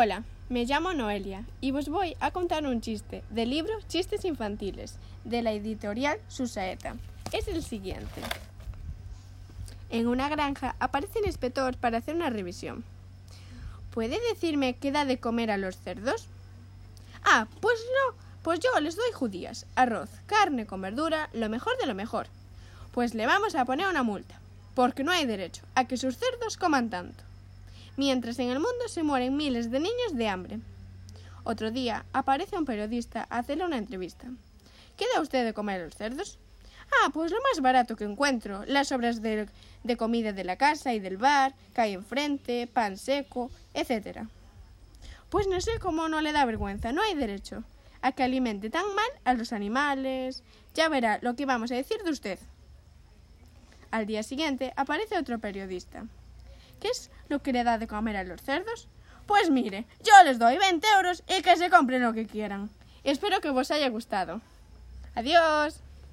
Hola, me llamo Noelia y os voy a contar un chiste del libro Chistes Infantiles de la editorial Susaeta. Es el siguiente. En una granja aparece un inspector para hacer una revisión. ¿Puede decirme qué da de comer a los cerdos? Ah, pues no, pues yo les doy judías, arroz, carne con verdura, lo mejor de lo mejor. Pues le vamos a poner una multa, porque no hay derecho a que sus cerdos coman tanto mientras en el mundo se mueren miles de niños de hambre. Otro día aparece un periodista a hacerle una entrevista. ¿Qué da usted de comer a los cerdos? Ah, pues lo más barato que encuentro, las sobras de, comida de la casa y del bar, hay enfrente, pan seco, etc. Pues no sé cómo no le da vergüenza, no hay derecho a que alimente tan mal a los animales. Ya verá lo que vamos a decir de usted. Al día siguiente aparece otro periodista. ¿Qué es lo que le da de comer a los cerdos? Pues mire, yo les doy 20 euros y que se compren lo que quieran. Espero que os haya gustado. Adiós.